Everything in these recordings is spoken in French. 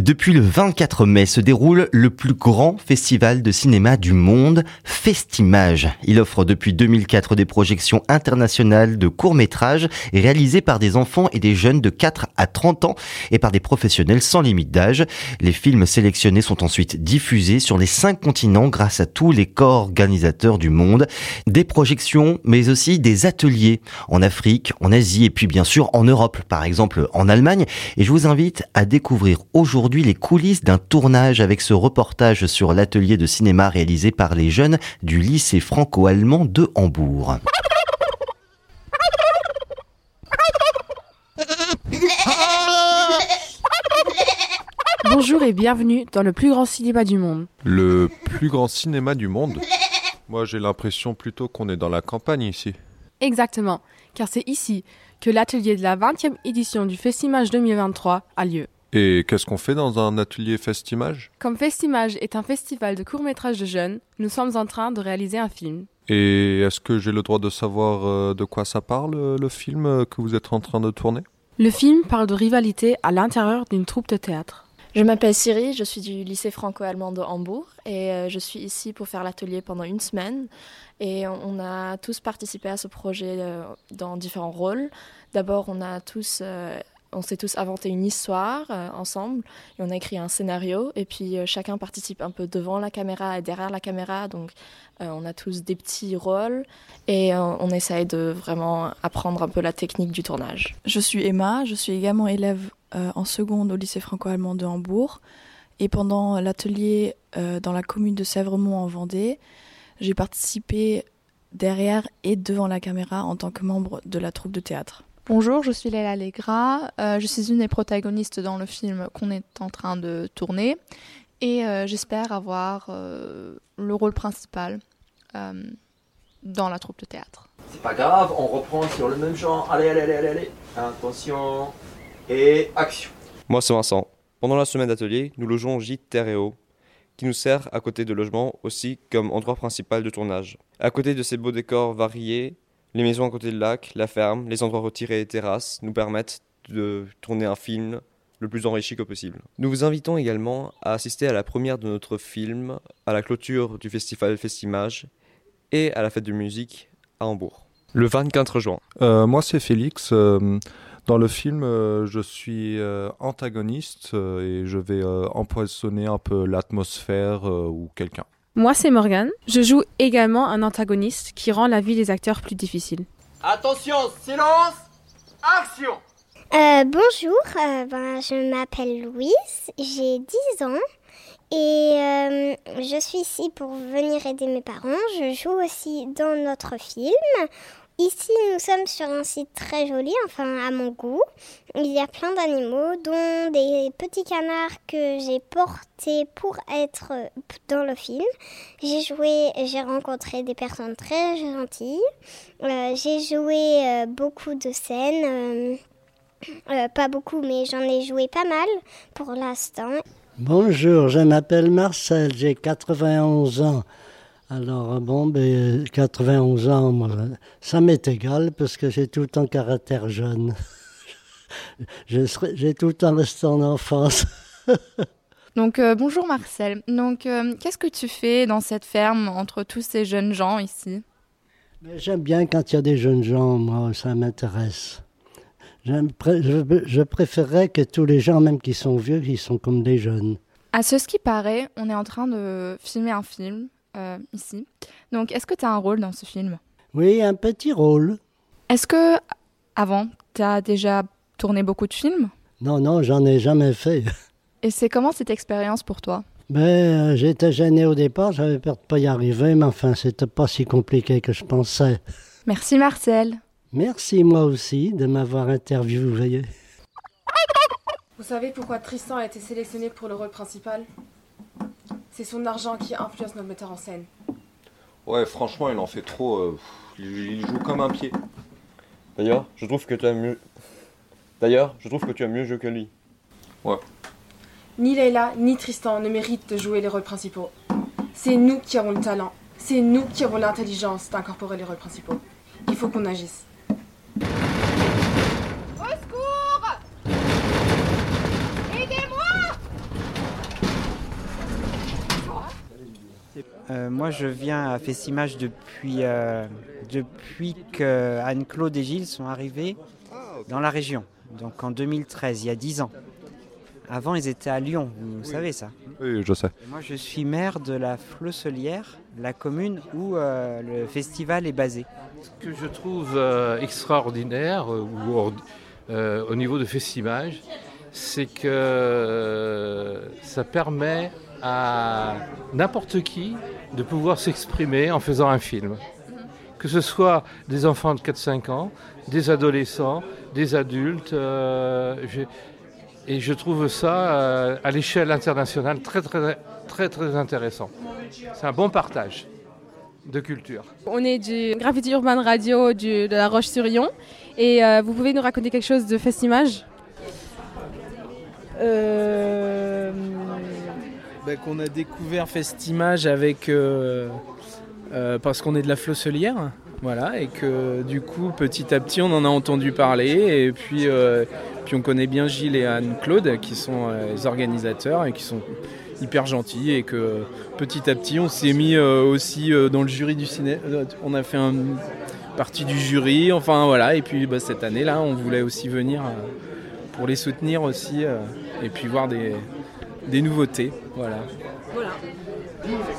Depuis le 24 mai se déroule le plus grand festival de cinéma du monde, Festimage. Il offre depuis 2004 des projections internationales de courts-métrages réalisés par des enfants et des jeunes de 4 à 30 ans et par des professionnels sans limite d'âge. Les films sélectionnés sont ensuite diffusés sur les cinq continents grâce à tous les corps organisateurs du monde. Des projections, mais aussi des ateliers en Afrique, en Asie et puis bien sûr en Europe, par exemple en Allemagne. Et je vous invite à découvrir aujourd'hui aujourd'hui les coulisses d'un tournage avec ce reportage sur l'atelier de cinéma réalisé par les jeunes du lycée franco-allemand de Hambourg. Bonjour et bienvenue dans le plus grand cinéma du monde. Le plus grand cinéma du monde Moi j'ai l'impression plutôt qu'on est dans la campagne ici. Exactement, car c'est ici que l'atelier de la 20e édition du Festimage 2023 a lieu. Et qu'est-ce qu'on fait dans un atelier Festimage? Comme Festimage est un festival de courts-métrages de jeunes, nous sommes en train de réaliser un film. Et est-ce que j'ai le droit de savoir euh, de quoi ça parle, euh, le film euh, que vous êtes en train de tourner? Le film parle de rivalité à l'intérieur d'une troupe de théâtre. Je m'appelle Siri, je suis du lycée franco-allemand de Hambourg et je suis ici pour faire l'atelier pendant une semaine. Et on a tous participé à ce projet dans différents rôles. D'abord, on a tous on s'est tous inventé une histoire euh, ensemble et on a écrit un scénario et puis euh, chacun participe un peu devant la caméra et derrière la caméra donc euh, on a tous des petits rôles et on essaye de vraiment apprendre un peu la technique du tournage. Je suis Emma, je suis également élève en seconde au lycée franco-allemand de Hambourg et pendant l'atelier dans la commune de Sèvremont en Vendée, j'ai participé derrière et devant la caméra en tant que membre de la troupe de théâtre. Bonjour, je suis Léla Legra. Euh, je suis une des protagonistes dans le film qu'on est en train de tourner et euh, j'espère avoir euh, le rôle principal dans la troupe de théâtre. C'est pas grave, on reprend sur le même genre. Allez, allez, allez, allez, allez. Attention et action. Moi, c'est Vincent. Pendant la semaine d'atelier, nous logeons Gîte Terre et Eau, qui nous sert à côté de logement aussi comme endroit principal de tournage. À côté de ces beaux décors variés, les maisons à côté du lac, la ferme, les endroits retirés et terrasses nous permettent de tourner un film le plus enrichi que possible. Nous vous invitons également à assister à la première de notre film, à la clôture du festival Festimage et à la fête de musique à Hambourg, le 24 juin. Euh, moi, c'est Félix. Euh, dans le film, euh, je suis antagoniste et je vais empoisonner un peu l'atmosphère ou quelqu'un. Moi, c'est Morgan. Je joue également un antagoniste qui rend la vie des acteurs plus difficile. Attention, silence, action euh, Bonjour, euh, ben, je m'appelle Louise, j'ai 10 ans et euh, je suis ici pour venir aider mes parents. Je joue aussi dans notre film Ici, nous sommes sur un site très joli, enfin à mon goût. Il y a plein d'animaux, dont des petits canards que j'ai portés pour être dans le film. J'ai joué, j'ai rencontré des personnes très gentilles. Euh, j'ai joué euh, beaucoup de scènes. Euh, pas beaucoup, mais j'en ai joué pas mal pour l'instant. Bonjour, je m'appelle Marcel, j'ai 91 ans. Alors, bon, ben, 91 ans, moi, ça m'est égal parce que j'ai tout un caractère jeune. j'ai tout le temps resté en enfance. Donc, euh, bonjour Marcel. Donc, euh, qu'est-ce que tu fais dans cette ferme entre tous ces jeunes gens ici? J'aime bien quand il y a des jeunes gens, moi, ça m'intéresse. Je, je préférerais que tous les gens, même qui sont vieux, ils sont comme des jeunes. À ce qui paraît, on est en train de filmer un film euh, ici. Donc, est-ce que tu as un rôle dans ce film? Oui, un petit rôle. Est-ce que, avant, tu as déjà tourné beaucoup de films? Non, non, j'en ai jamais fait. Et c'est comment cette expérience pour toi? Ben, euh, j'étais gêné au départ, j'avais peur de pas y arriver, mais enfin, c'était pas si compliqué que je pensais. Merci Marcel. Merci moi aussi de m'avoir interviewé. Vous savez pourquoi Tristan a été sélectionné pour le rôle principal? C'est son argent qui influence notre metteur en scène. Ouais, franchement, il en fait trop. Euh, il joue comme un pied. D'ailleurs, je trouve que tu as mieux. D'ailleurs, je trouve que tu as mieux joué que lui. Ouais. Ni Leila, ni Tristan ne méritent de jouer les rôles principaux. C'est nous qui avons le talent. C'est nous qui avons l'intelligence d'incorporer les rôles principaux. Il faut qu'on agisse. Euh, moi, je viens à Festimage depuis, euh, depuis que Anne-Claude et Gilles sont arrivés dans la région. Donc en 2013, il y a 10 ans. Avant, ils étaient à Lyon, vous savez ça Oui, je sais. Moi, je suis maire de la Flosselière, la commune où euh, le festival est basé. Ce que je trouve extraordinaire ou, au niveau de Festimage, c'est que ça permet à n'importe qui de pouvoir s'exprimer en faisant un film. Que ce soit des enfants de 4-5 ans, des adolescents, des adultes. Euh, et je trouve ça euh, à l'échelle internationale très très très très intéressant. C'est un bon partage de culture. On est du Graffiti Urban Radio de la Roche-sur-Yon et euh, vous pouvez nous raconter quelque chose de Festimage? Euh, ben, qu'on a découvert Festimage avec euh, euh, parce qu'on est de la Flosselière, voilà, et que du coup petit à petit on en a entendu parler et puis puis on connaît bien Gilles et Anne Claude qui sont les organisateurs et qui sont hyper gentils et que petit à petit on s'est mis aussi dans le jury du ciné, on a fait partie du jury, enfin voilà, et puis bah, cette année là on voulait aussi venir pour les soutenir aussi et puis voir des, des nouveautés. Voilà.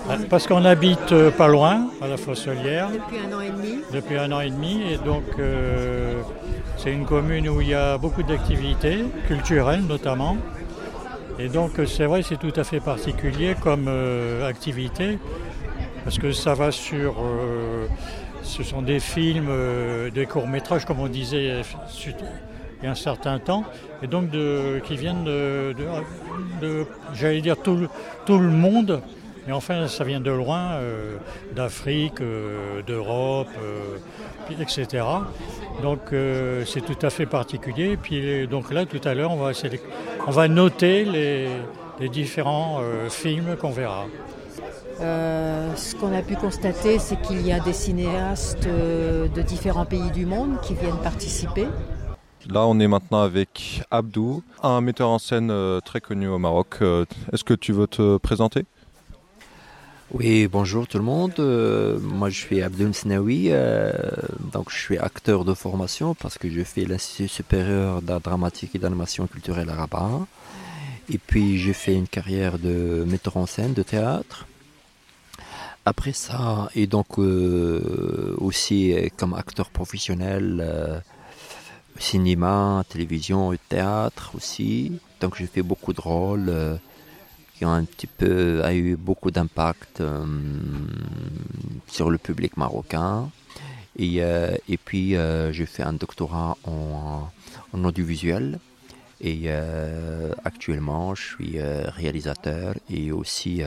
Ah, parce qu'on habite euh, pas loin, à la Fosselière. Depuis un an et demi. Depuis un an et demi. Et donc, euh, c'est une commune où il y a beaucoup d'activités, culturelles notamment. Et donc, c'est vrai, c'est tout à fait particulier comme euh, activité, parce que ça va sur. ce sont des films, des courts-métrages, comme on disait il y a un certain temps, et donc qui viennent de, j'allais dire, tout, le monde, mais enfin ça vient de loin, euh, d'Afrique, euh, d'Europe, euh, etc. Donc c'est tout à fait particulier. Puis donc là, tout à l'heure, on va, noter les différents films qu'on verra. ce qu'on a pu constater, c'est qu'il y a des cinéastes de différents pays du monde qui viennent participer. Là, on est maintenant avec Abdou, un metteur en scène euh, très connu au Maroc. Euh, est-ce que tu veux te présenter? Oui, bonjour tout le monde. Euh, moi, je suis Abdou Snaoui. donc, je suis acteur de formation parce que je fais l'Institut supérieur d'art dramatique et d'animation culturelle à Rabat. Et puis, j'ai fait une carrière de metteur en scène de théâtre. Après ça, et donc aussi comme acteur professionnel cinéma, télévision théâtre aussi. Donc j'ai fait beaucoup de rôles euh, qui ont un petit peu a eu beaucoup d'impact euh, sur le public marocain. Et, euh, puis j'ai fait un doctorat en audiovisuel. Et actuellement, je suis réalisateur et aussi,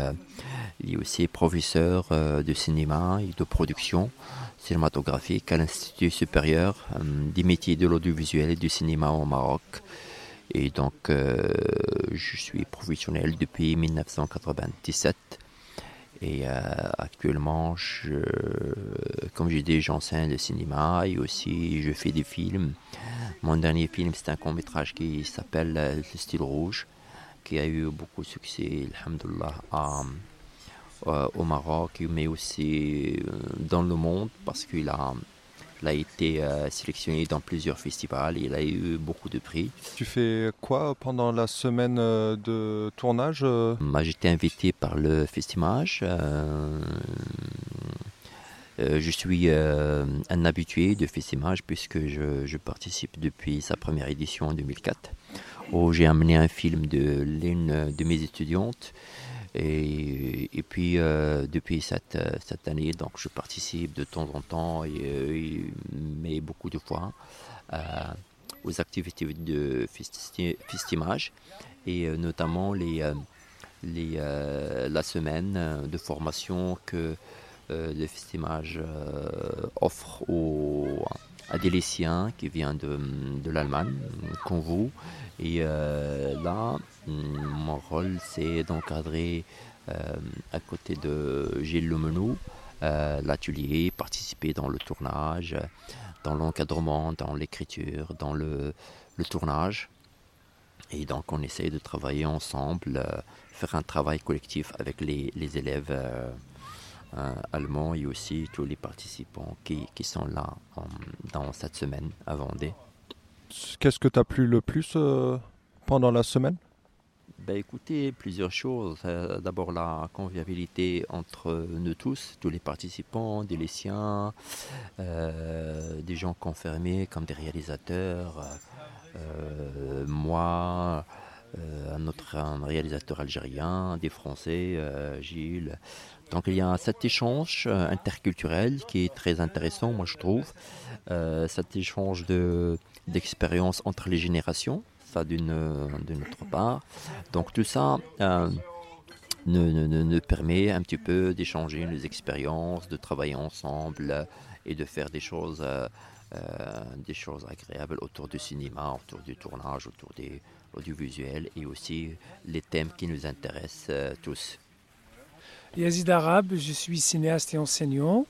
et aussi professeur de cinéma et de production cinématographique à l'Institut supérieur euh, des métiers de l'audiovisuel et du cinéma au Maroc. Et donc, euh, je suis professionnel depuis 1997. Et euh, actuellement, je, comme j'ai dit, j'enseigne le cinéma et aussi je fais des films. Mon dernier film, c'est un court métrage qui s'appelle Le style rouge, qui a eu beaucoup de succès, alhamdoulilah, euh, au Maroc, mais aussi euh, dans le monde, parce qu'il a, a été euh, sélectionné dans plusieurs festivals et il a eu beaucoup de prix. Tu fais quoi pendant la semaine de tournage Moi, J'étais invité par le Festimage. je suis un habitué de Festimage puisque je, je, participe depuis sa première édition en 2004, où j'ai amené un film de l'une de mes étudiantes et, puis, euh, depuis cette, euh, cette, année, donc, je participe de temps en temps, et, euh, mais beaucoup de fois, aux activités de festimage, et notamment les, les, la semaine de formation que le festimage offre aux, lycéens qui viennent de, de l'Allemagne, comme vous. Et là, mon rôle, c'est d'encadrer euh, à côté de Gilles Lemenou euh, l'atelier, participer dans le tournage, dans l'encadrement, dans l'écriture, dans le, tournage. Et donc on essaye de travailler ensemble, euh, faire un travail collectif avec les, élèves allemands et aussi tous les participants qui, qui sont là dans cette semaine à Vendée. Qu'est-ce que tu as plu le plus pendant la semaine? Ben, écoutez, plusieurs choses. Euh, d'abord la convivialité entre nous tous, tous les participants, des lycéens, euh, des gens confirmés comme des réalisateurs, euh, moi, un autre réalisateur algérien, des Français, Gilles. Donc il y a cet échange interculturel qui est très intéressant, moi je trouve. cet échange d'expériences entre les générations ça d'une autre part. Donc tout ça euh, nous, permet un petit peu d'échanger nos expériences, de travailler ensemble et de faire des choses, euh, euh, des choses agréables autour du cinéma, autour du tournage, autour des audiovisuels et aussi les thèmes qui nous intéressent tous. Yazid Arabe, je suis cinéaste et enseignant.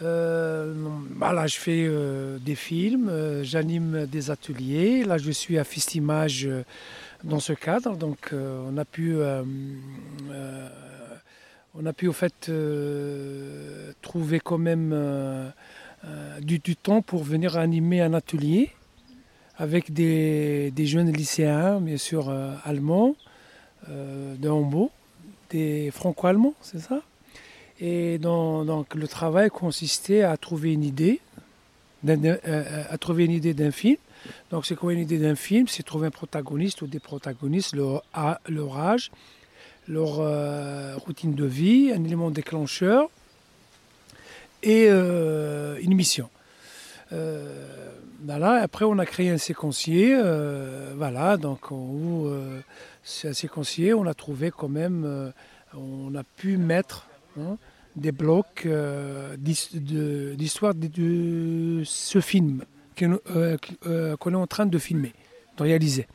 Euh, bah je fais euh, des films, euh, j'anime des ateliers. Là, je suis à Fistimage dans ce cadre. Donc, on a pu, on a pu au fait trouver quand même du, temps pour venir animer un atelier avec des, jeunes lycéens, bien sûr allemands, de Hambourg, des franco-allemands, c'est ça et donc, le travail consistait à trouver une idée, euh, euh, à trouver une idée d'un film. Donc c'est quoi une idée d'un film? C'est trouver un protagoniste ou des protagonistes, leur, âge, leur euh, routine de vie, un élément déclencheur et une mission. Voilà. Après, on a créé un séquencier. voilà, donc où c'est un séquencier, on a trouvé quand même, on a pu mettre hein, des blocs euh, d'histoire de, ce film euh, euh, qu'on est en train de filmer, de réaliser.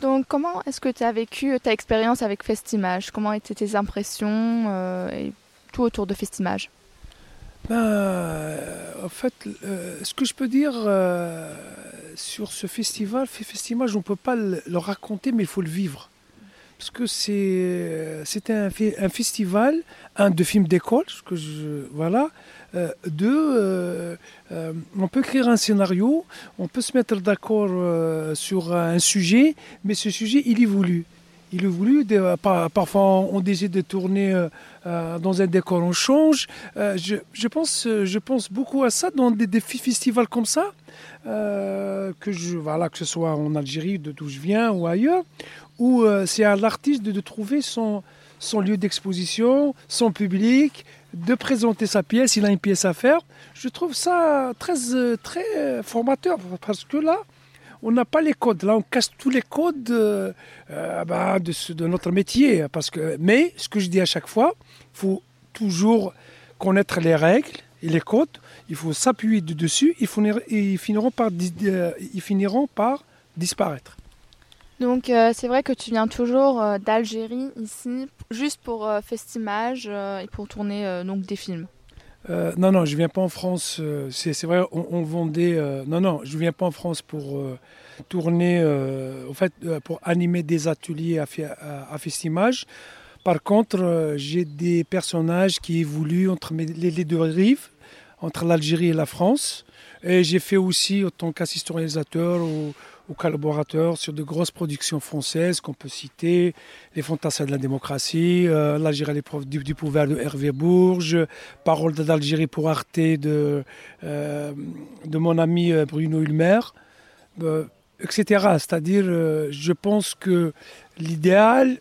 Donc comment est-ce que tu as vécu ta expérience avec Festimage? Comment étaient tes impressions et tout autour de Festimage? Ben, En fait, ce que je peux dire sur ce festival, Festimage, on ne peut pas le raconter, mais il faut le vivre parce que c'est un, festival, un de films d'école, que je voilà, euh, deux, euh, euh, on peut écrire un scénario, on peut se mettre d'accord sur un sujet, mais ce sujet il est voulu. Il est voulu, parfois on décide de tourner dans un décor, on change. Je, pense, beaucoup à ça dans des, festivals comme ça, que, je, voilà, que ce soit en Algérie, d'où je viens, ou ailleurs, où euh, c'est à l'artiste de, trouver son, lieu d'exposition, son public, de présenter sa pièce, il a une pièce à faire. Je trouve ça euh, très formateur parce que là, on n'a pas les codes. Là, on casse tous les codes euh, bah, de, de, notre métier. Parce que, mais ce que je dis à chaque fois, il faut toujours connaître les règles et les codes. Il faut s'appuyer dessus. Ils, ils, finiront par, ils finiront par disparaître. Donc euh, c'est vrai que tu viens toujours euh, d'Algérie ici, juste pour euh, Festimage et pour tourner donc des films. Non, non, je viens pas en France. c'est vrai, on, vendait. non, non, je viens pas en France pour tourner, en fait, pour animer des ateliers à, à, Festimage. Par contre, j'ai des personnages qui évoluent entre les, deux rives, entre l'Algérie et la France. Et j'ai fait aussi, en tant qu'assistant réalisateur, aux collaborateurs sur de grosses productions françaises qu'on peut citer, Les Fantassins de la démocratie, euh, L'Algérie à l'épreuve du, pouvoir de Hervé Bourges, Parole d'Algérie pour Arte de, euh, de mon ami euh, Bruno Ulmer, etc. C'est-à-dire, je pense que l'idéal,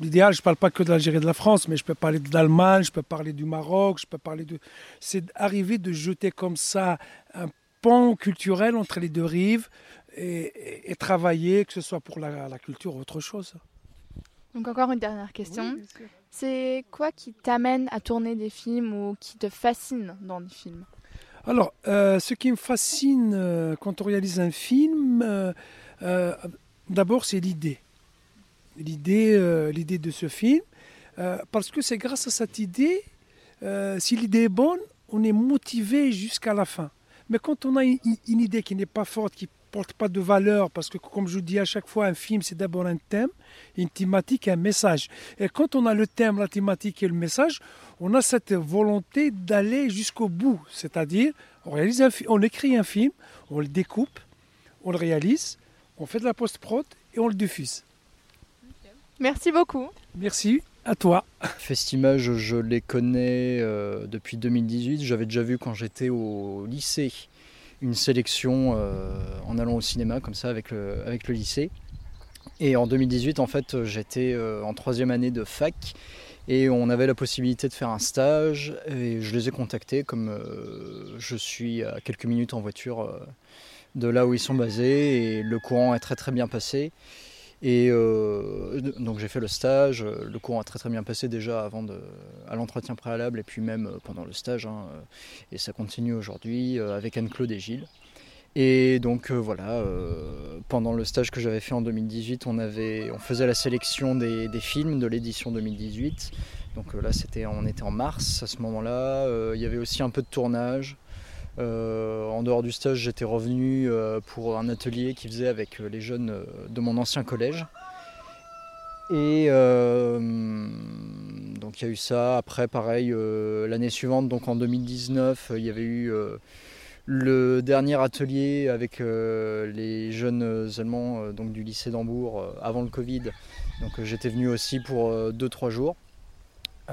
L'idéal, je ne parle pas que de l'Algérie et de la France, mais je peux parler de l'Allemagne, je peux parler du Maroc, je peux parler de... C'est d'arriver de jeter comme ça un pont culturel entre les deux rives, et, travailler, que ce soit pour la, culture ou autre chose. Donc encore une dernière question. c'est quoi qui t'amène à tourner des films ou qui te fascine dans des films? Alors, euh, ce qui me fascine euh, quand on réalise un film, euh, d'abord c'est l'idée. L'idée, l'idée de ce film. parce que c'est grâce à cette idée, si l'idée est bonne, on est motivé jusqu'à la fin. Mais quand on a une, une idée qui n'est pas forte, qui porte pas de valeur parce que, comme je dis à chaque fois, un film, c'est d'abord un thème, une thématique, un message. Et quand on a le thème, la thématique et le message, on a cette volonté d'aller jusqu'au bout. C'est-à-dire, on, réalise on écrit un film, on le découpe, on le réalise, on fait de la post-prod et on le diffuse. Merci beaucoup. Merci à toi. Festimage, je les connais euh, depuis 2018. J'avais déjà vu quand j'étais au lycée une sélection euh, en allant au cinéma comme ça avec le, avec le lycée. Et en 2018, en fait, j'étais euh, en troisième année de fac et on avait la possibilité de faire un stage et je les ai contactés comme euh, je suis à quelques minutes en voiture de là où ils sont basés et le courant est très très bien passé. Et euh, donc j'ai fait le stage, le cours a très très bien passé déjà avant à l'entretien préalable et puis même euh, pendant le stage. Hein, euh, et ça continue aujourd'hui avec Anne-Claude et Gilles. Et donc voilà, pendant le stage que j'avais fait en 2018, on, avait, on faisait la sélection des, des films de l'édition 2018. Donc là, c'était, on était en mars à ce moment-là. il y avait aussi un peu de tournage. Euh, en dehors du stage, j'étais revenu euh, pour un atelier qui faisait avec euh, les jeunes de mon ancien collège. Et donc il y a eu ça. Après, pareil, l'année suivante, donc en 2019, il y avait eu le dernier atelier avec les jeunes Allemands donc du lycée d'Hambourg avant le Covid. Donc j'étais venu aussi pour 2-3 jours.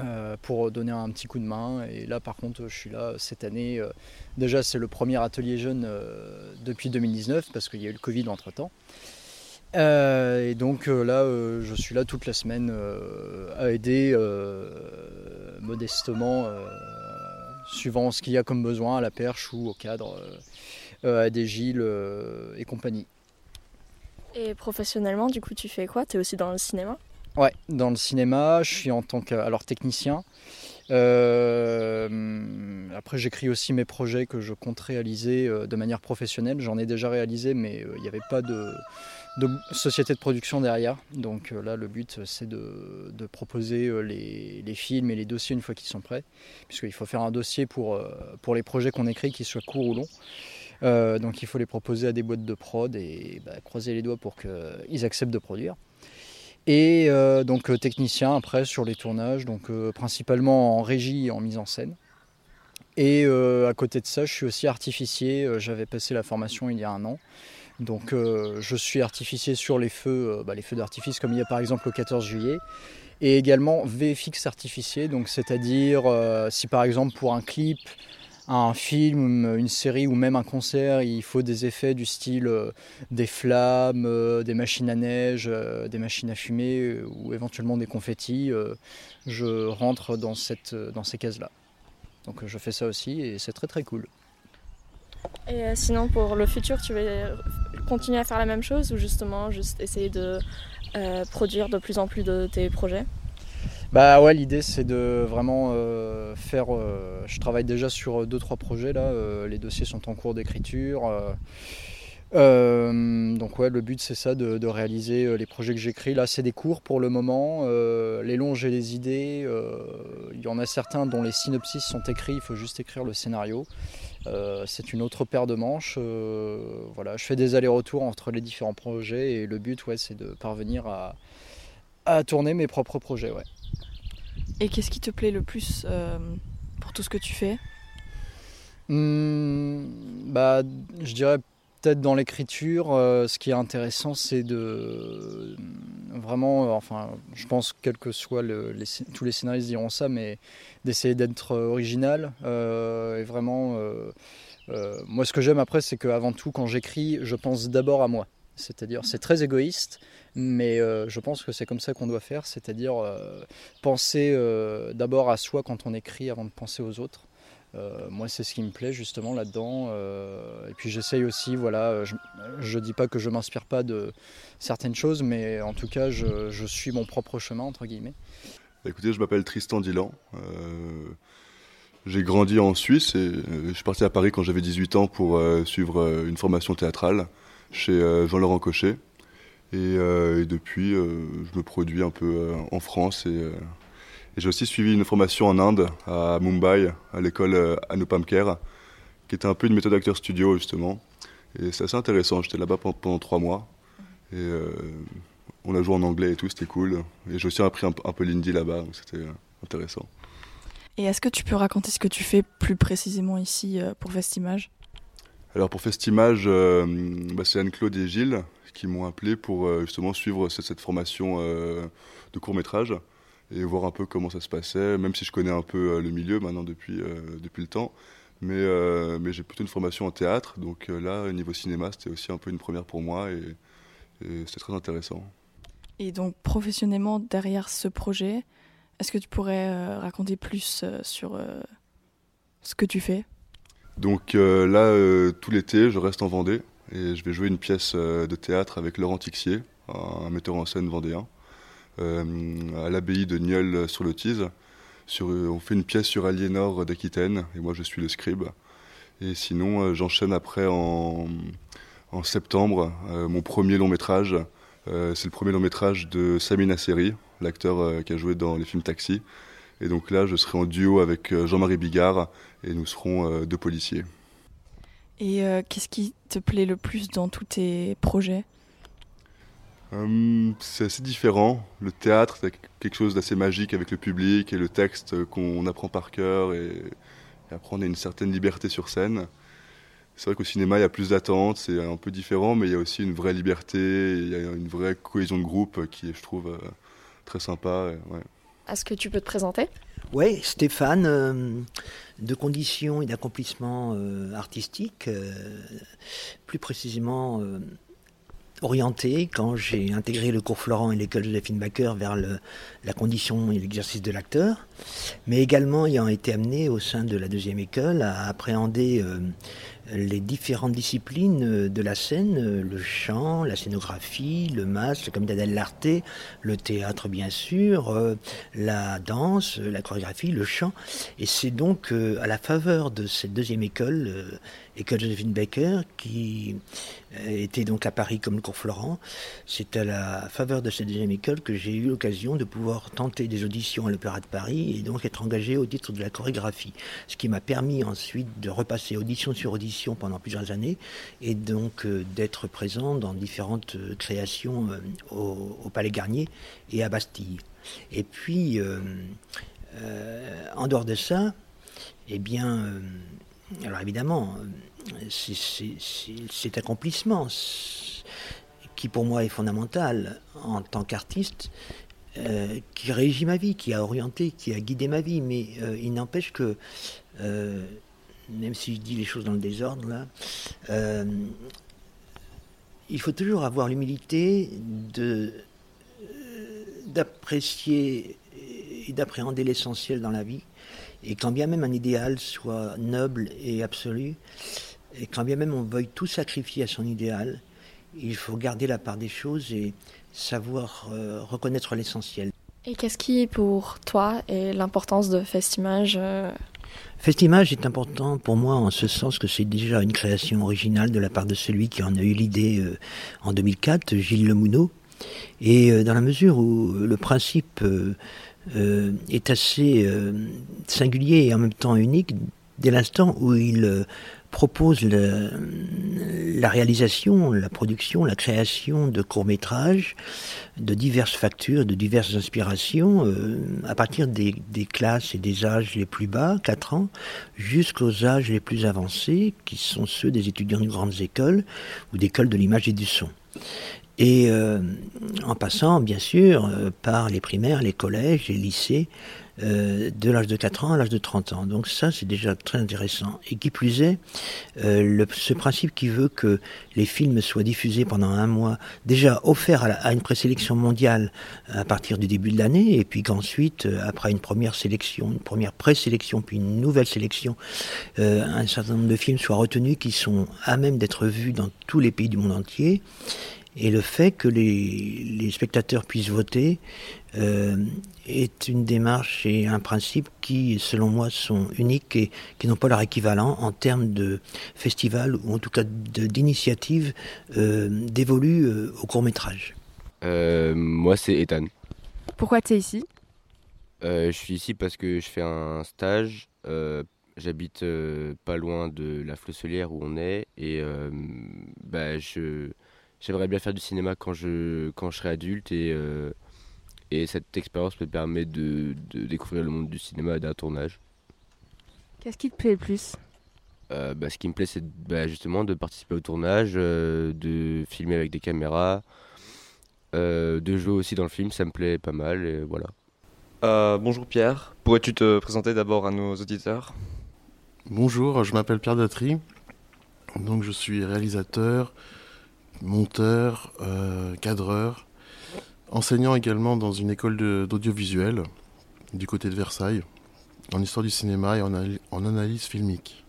Euh, pour donner un petit coup de main. Et là, par contre, je suis là cette année. Euh, déjà, c'est le premier atelier jeune euh, depuis 2019 parce qu'il y a eu le Covid entre temps. et donc là, je suis là toute la semaine à aider modestement, suivant ce qu'il y a comme besoin, à la perche ou au cadre, à des Gilles et compagnie. Et professionnellement, du coup, tu fais quoi? Tu es aussi dans le cinéma? Ouais, dans le cinéma, je suis en tant que technicien. Euh, après, j'écris aussi mes projets que je compte réaliser euh, de manière professionnelle. J'en ai déjà réalisé, mais euh, il n'y avait pas de, société de production derrière. Donc là, le but, c'est de, proposer les, les, films et les dossiers une fois qu'ils sont prêts, puisqu'il faut faire un dossier pour, pour les projets qu'on écrit, qu'ils soient courts ou longs. donc il faut les proposer à des boîtes de prod et bah, croiser les doigts pour qu'ils acceptent de produire. Et euh, donc euh, technicien après sur les tournages, donc euh, principalement en régie et en mise en scène. Et à côté de ça, je suis aussi artificier. J'avais passé la formation il y a un an. Donc je suis artificier sur les feux, bah, les feux d'artifice comme il y a par exemple le 14 juillet. Et également VFX artificier, donc c'est-à-dire si par exemple pour un clip, un film, une série ou même un concert, il faut des effets du style euh, des flammes, euh, des machines à neige, euh, des machines à fumer ou éventuellement des confettis, je rentre dans, cette, dans ces cases-là. Donc je fais ça aussi et c'est très très cool. Et sinon pour le futur, tu veux continuer à faire la même chose ou justement juste essayer de produire de plus en plus de tes projets? Bah ouais, l'idée c'est de vraiment euh, faire. Euh, je travaille déjà sur deux trois projets là. Euh, les dossiers sont en cours d'écriture. donc ouais, le but c'est ça de, réaliser les projets que j'écris. Là, c'est des cours pour le moment. les longs, j'ai les idées. Il y en a certains dont les synopsis sont écrits. Il faut juste écrire le scénario. c'est une autre paire de manches. voilà, je fais des allers-retours entre les différents projets et le but, ouais, c'est de parvenir à, à tourner mes propres projets, ouais. Et qu'est-ce qui te plaît le plus euh, pour tout ce que tu fais? Hmm, bah, Je dirais peut-être dans l'écriture, euh, ce qui est intéressant, c'est de vraiment, euh, enfin, je pense quel que soit tous les scénaristes diront ça, mais d'essayer d'être original et vraiment. moi, ce que j'aime après, c'est qu'avant tout, quand j'écris, je pense d'abord à moi. C'est-à-dire, c'est très égoïste, mais euh, je pense que c'est comme ça qu'on doit faire, c'est-à-dire euh, penser euh, d'abord à soi quand on écrit avant de penser aux autres. moi, c'est ce qui me plaît justement là-dedans. et puis j'essaye aussi, voilà, je ne dis pas que je m'inspire pas de certaines choses, mais en tout cas, je, suis mon propre chemin, entre guillemets. Écoutez, je m'appelle Tristan Dillan. j'ai grandi en Suisse je suis parti à Paris quand j'avais 18 ans pour suivre une formation théâtrale chez Jean-Laurent Cochet. Euh, et, depuis, euh, je me produis un peu euh, en France et, j'ai aussi suivi une formation en Inde, à Mumbai, à l'école Anupam Kher, qui était un peu une méthode acteur studio justement. Et c'est assez intéressant. J'étais là-bas pendant, trois mois. Et on a joué en anglais et tout, c'était cool. Et j'ai aussi appris un, peu l'indie là-bas, donc c'était intéressant. Et est-ce que tu peux raconter ce que tu fais plus précisément ici pour Festimage Alors pour Festimage, bah, c'est Anne-Claude et Gilles qui m'ont appelé pour justement suivre cette, formation de court métrage et voir un peu comment ça se passait, même si je connais un peu le milieu maintenant depuis, depuis le temps. Mais, euh, mais j'ai plutôt une formation en théâtre, donc euh, là, au niveau cinéma, c'était aussi un peu une première pour moi et, c'était très intéressant. Et donc, professionnellement, derrière ce projet, est-ce que tu pourrais euh, raconter plus sur ce que tu fais? Donc là, tout l'été, je reste en Vendée et je vais jouer une pièce de théâtre avec Laurent Tixier, un metteur en scène vendéen, à l'abbaye de Nieul sur le Tise. Euh, on fait une pièce sur Aliénor d'Aquitaine, et moi je suis le scribe. Et sinon, euh, j'enchaîne après en, septembre euh, mon premier long métrage. c'est le premier long métrage de Samina Seri, l'acteur qui a joué dans les films Taxi. Et donc là, je serai en duo avec Jean-Marie Bigard et nous serons deux policiers. Et qu'est-ce qui te plaît le plus dans tous tes projets? Hum, c'est assez différent. Le théâtre, c'est quelque chose d'assez magique avec le public et le texte qu'on apprend par cœur et, après on a une certaine liberté sur scène. C'est vrai qu'au cinéma, il y a plus d'attentes, c'est un peu différent, mais il y a aussi une vraie liberté, il y a une vraie cohésion de groupe qui est, je trouve, euh, très sympa. Est-ce que tu peux te présenter. Oui, Stéphane, euh, de conditions et d'accomplissement euh, artistiques, plus précisément orienté quand j'ai intégré le cours Florent et l'école Joséphine Baker vers la condition et l'exercice de l'acteur, mais également ayant été amené au sein de la deuxième école à appréhender euh, les différentes disciplines euh, de la scène, euh, le chant, la scénographie, le masque, comme d'Adèle Larté, le théâtre bien sûr, la danse, la chorégraphie, le chant. Et c'est donc à la faveur de cette deuxième école, école Joséphine Baker, qui était donc à Paris comme le cours Florent, c'est à la faveur de cette deuxième école que j'ai eu l'occasion de pouvoir tenter des auditions à l'Opéra de Paris et donc être engagé au titre de la chorégraphie. Ce qui m'a permis ensuite de repasser audition sur audition pendant plusieurs années et donc euh, d'être présent dans différentes euh, créations euh, au, Palais Garnier et à Bastille. Et puis, en dehors de ça, eh bien, alors évidemment, cet accomplissement qui pour moi est fondamental en tant qu'artiste, qui régit ma vie, qui a orienté, qui a guidé ma vie. Mais il n'empêche que, même si je dis les choses dans le désordre, là, il faut toujours avoir l'humilité de d'apprécier et d'appréhender l'essentiel dans la vie. Et quand bien même un idéal soit noble et absolu, et quand bien même on veuille tout sacrifier à son idéal, il faut garder la part des choses et savoir euh, reconnaître l'essentiel. Et qu'est-ce qui, pour toi, est l'importance de Festimage euh Festimage est important pour moi en ce sens que c'est déjà une création originale de la part de celui qui en a eu l'idée euh, en 2004, Gilles Lemouneau. Et dans la mesure où le principe est assez singulier et en même temps unique, dès l'instant où il propose la réalisation, la production, la création de courts-métrages de diverses factures, de diverses inspirations, euh, à partir des, classes et des âges les plus bas, 4 ans, jusqu'aux âges les plus avancés, qui sont ceux des étudiants de grandes écoles ou d'écoles de l'image et du son. Et euh, en passant, bien sûr, euh, par les primaires, les collèges, les lycées, euh, de l'âge de 4 ans à l'âge de 30 ans. Donc ça, c'est déjà très intéressant. Et qui plus est, euh, ce principe qui veut que les films soient diffusés pendant un mois, déjà offert à, une présélection mondiale à partir du début de l'année, et puis qu'ensuite, euh, après une première sélection, une première présélection, puis une nouvelle sélection, un certain nombre de films soient retenus qui sont à même d'être vus dans tous les pays du monde entier et le fait que les, spectateurs puissent voter euh, est une démarche et un principe qui, selon moi, sont uniques et qui n'ont pas leur équivalent en termes de festival ou en tout cas d'initiative euh, dévolue euh, au court métrage. moi, c'est Ethan. Pourquoi tu es ici Je suis ici parce que je fais un stage j'habite pas loin de la Flosselière où on est et bah, je, j'aimerais bien faire du cinéma quand je, quand je serai adulte et, et cette expérience me permet de, de découvrir le monde du cinéma et d'un tournage. Qu'est-ce qui te plaît le plus? Euh, bah, ce qui me plaît, c'est bah, justement de participer au tournage, euh, de filmer avec des caméras, euh, de jouer aussi dans le film, ça me plaît pas mal, et voilà. bonjour Pierre, pourrais-tu te présenter d'abord à nos auditeurs? Bonjour, je m'appelle Pierre Datry, donc je suis réalisateur, monteur, cadreur, enseignant également dans une école d'audiovisuel du côté de Versailles, en histoire du cinéma et en analyse filmique.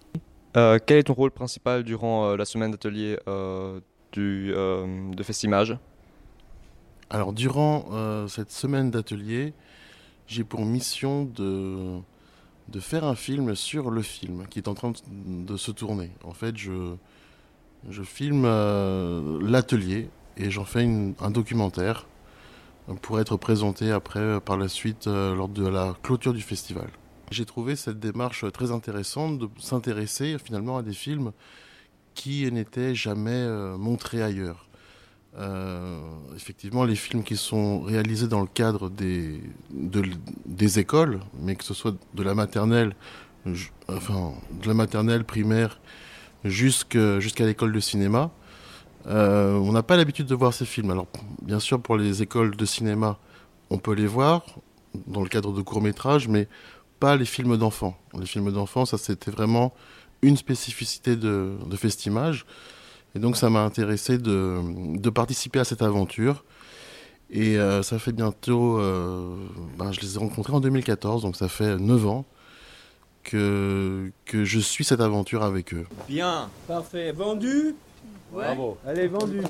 Euh, quel est ton rôle principal durant euh, la semaine d'atelier euh, de Festimage? Alors, durant cette semaine d'atelier, j'ai pour mission de, de faire un film sur le film qui est en train de, se tourner. En fait, je, je filme l'atelier et j'en fais un documentaire pour être présenté après par la suite lors de la clôture du festival. J'ai trouvé cette démarche très intéressante de s'intéresser finalement à des films qui n'étaient jamais euh, montrés ailleurs. Euh, effectivement, les films qui sont réalisés dans le cadre des, des écoles, mais que ce soit de la maternelle, enfin, de la maternelle primaire jusqu'à l'école de cinéma, euh, on n'a pas l'habitude de voir ces films. Alors, bien sûr, pour les écoles de cinéma, on peut les voir dans le cadre de courts métrages, mais pas les films d'enfants. Les films d'enfants, ça c'était vraiment une spécificité de, de Festimage. Et donc ça m'a intéressé de, participer à cette aventure. Et euh, ça fait bientôt, euh, ben, je les ai rencontrés en 2014, donc ça fait 9 ans que, que je suis cette aventure avec eux. Bien, parfait, vendu? Bravo. Elle est vendue.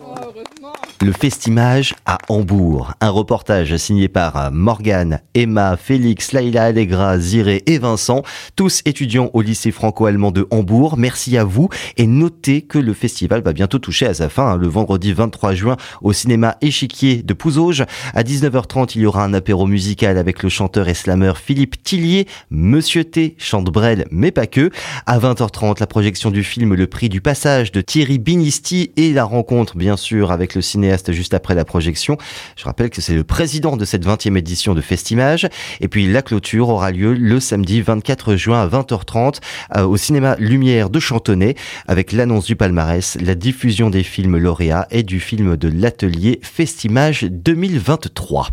le Festimage à Hambourg. Un reportage signé par Morgane, Emma, Félix, Laila Allegra, Ziré et Vincent, tous étudiants au lycée franco-allemand de Hambourg. Merci à vous et notez que le festival va bientôt toucher à sa fin, hein, le vendredi 23 juin au cinéma Échiquier de Pouzauges. À 19h30, il y aura un apéro musical avec le chanteur et slameur Philippe Tillier. Monsieur T chante Brel, mais pas que. À 20h30, la projection du film Le prix du passage de Thierry Binisti et la rencontre bien sûr avec le cinéaste juste après la projection. Je rappelle que c'est le président de cette 20e édition de Festimage. Et puis la clôture aura lieu le samedi 24 juin à 20h30 euh, au cinéma Lumière de Chantonnay avec l'annonce du palmarès, la diffusion des films lauréats et du film de l'atelier Festimage 2023.